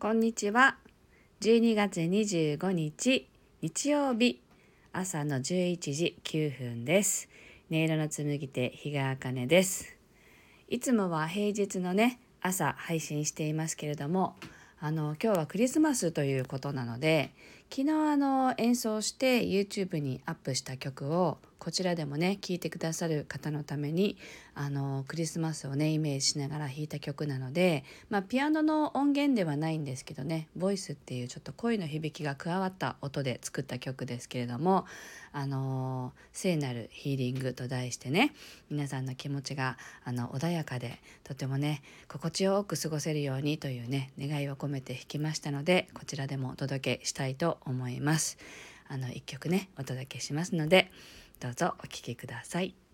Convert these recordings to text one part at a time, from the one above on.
こんにちは。12月25日日曜日朝の11時9分です。音色の紡ぎ手日川茜です。いつもは平日のね朝配信していますけれども、あの今日はクリスマスということなので、昨日あの演奏して YouTube にアップした曲をこちらでもね聴いてくださる方のためにあのクリスマスをねイメージしながら弾いた曲なので、まあ、ピアノの音源ではないんですけどねボイスっていうちょっと声の響きが加わった音で作った曲ですけれども「あの聖なるヒーリング」と題してね皆さんの気持ちがあの穏やかでとてもね心地よく過ごせるようにというね願いを込めて弾きましたのでこちらでもお届けしたいと思います。あの一曲ねお届けしますのでどうぞお聴きください。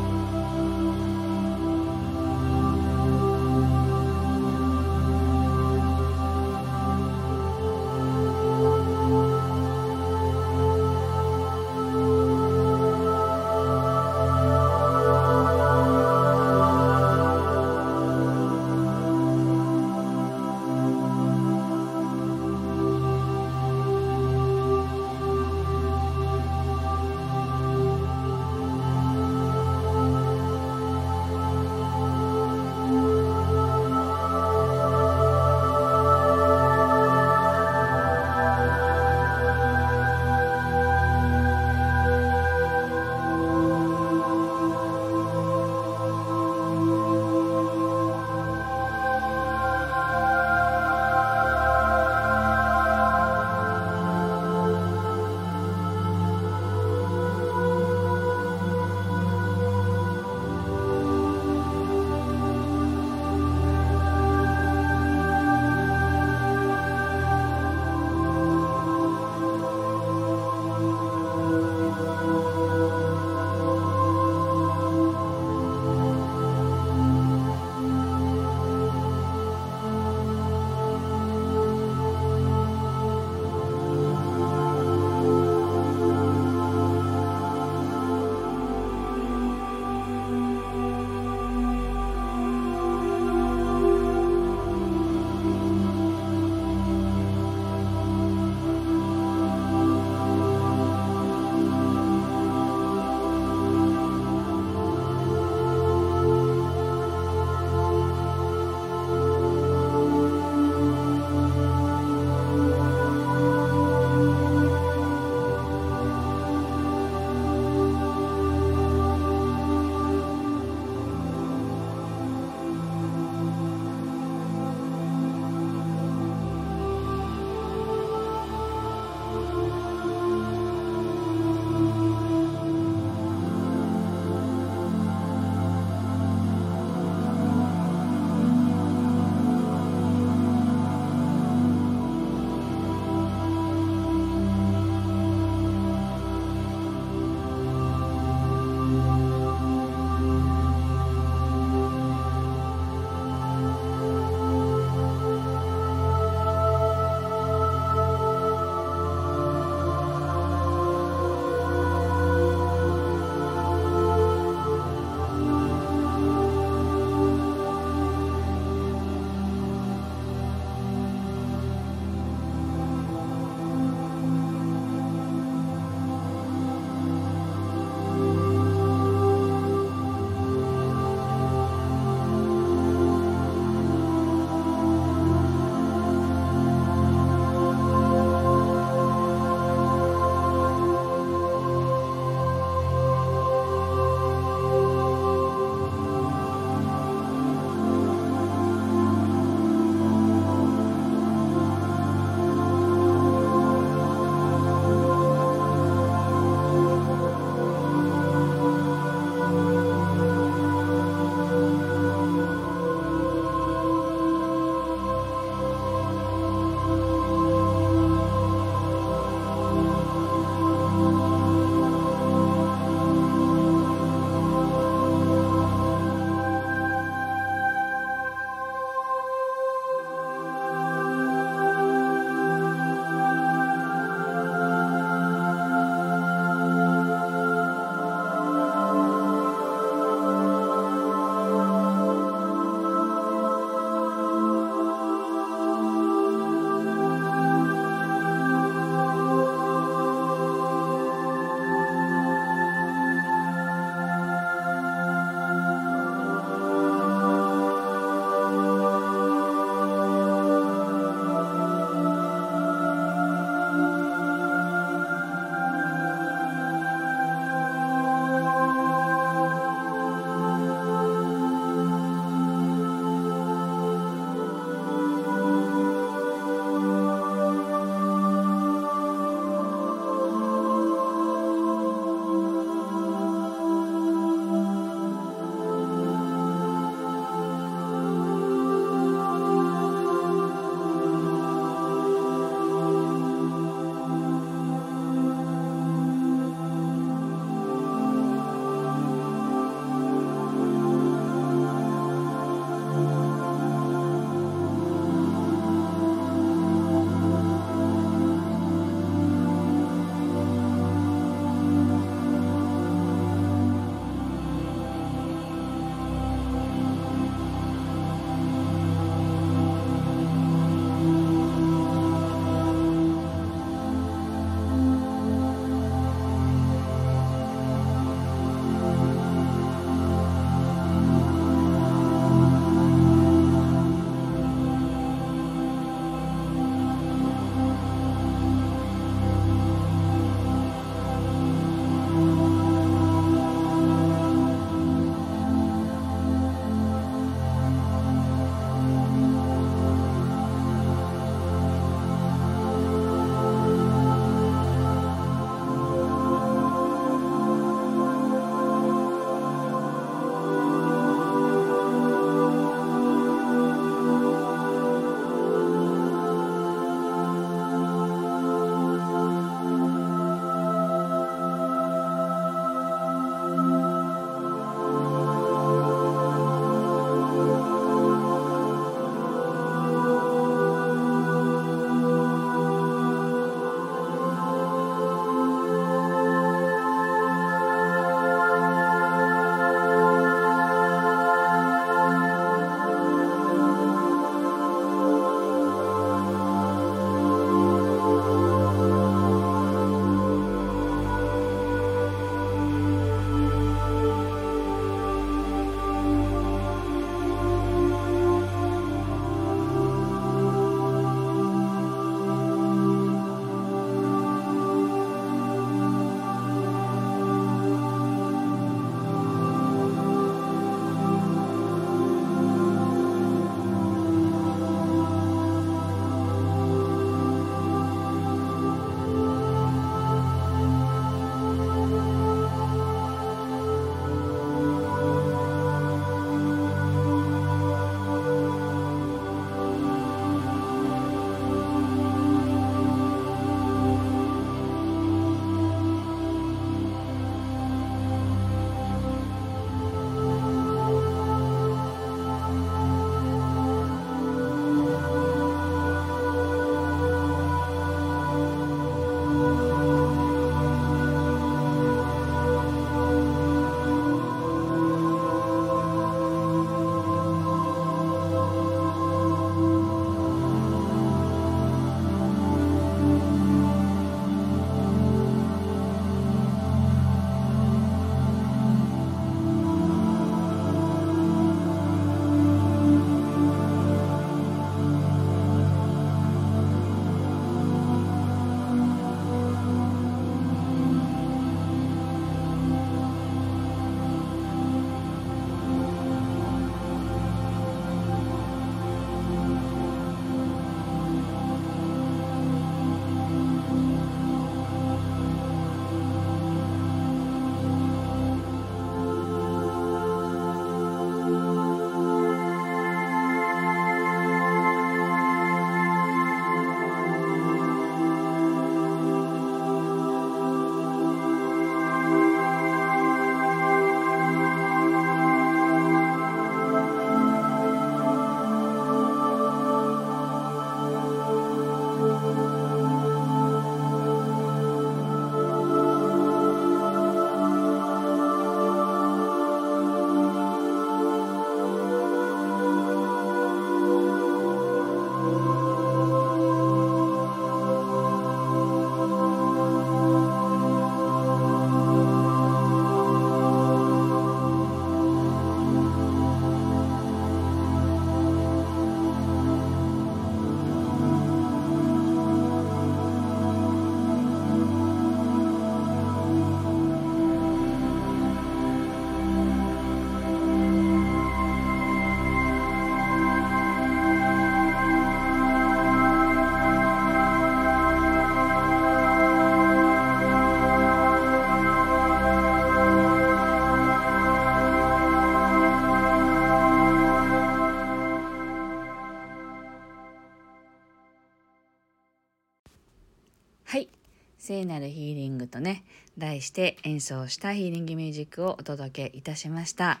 はい。聖なるヒーリングとね題して演奏したヒーリングミュージックをお届けいたしました。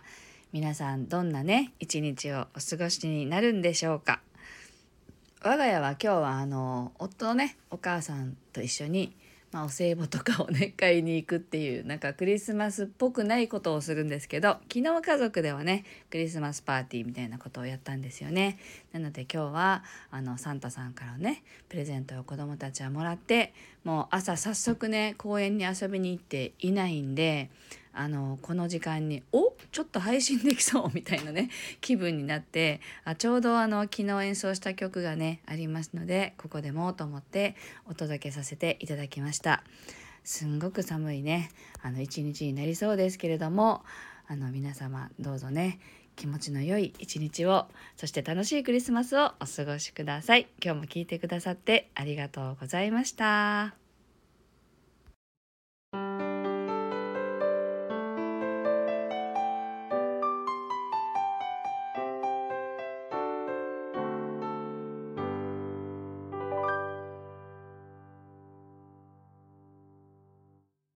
皆さんどんなね一日をお過ごしになるんでしょうか。我が家は今日はあの夫のねお母さんと一緒にまあ、お歳暮とかをね 買いに行くっていうなんかクリスマスっぽくないことをするんですけど昨日家族ではねクリスマスパーティーみたいなことをやったんですよね。なので今日はあのサンタさんからねプレゼントを子供たちはもらってもう朝早速ね公園に遊びに行っていないんであのこの時間におちょっと配信できそうみたいなね 気分になってあちょうどあの昨日演奏した曲がねありますのでここでもと思ってお届けさせていただきましたすんごく寒いねあの一日になりそうですけれどもあの皆様どうぞね気持ちの良い一日をそして楽しいクリスマスをお過ごしください今日も聞いてくださってありがとうございました。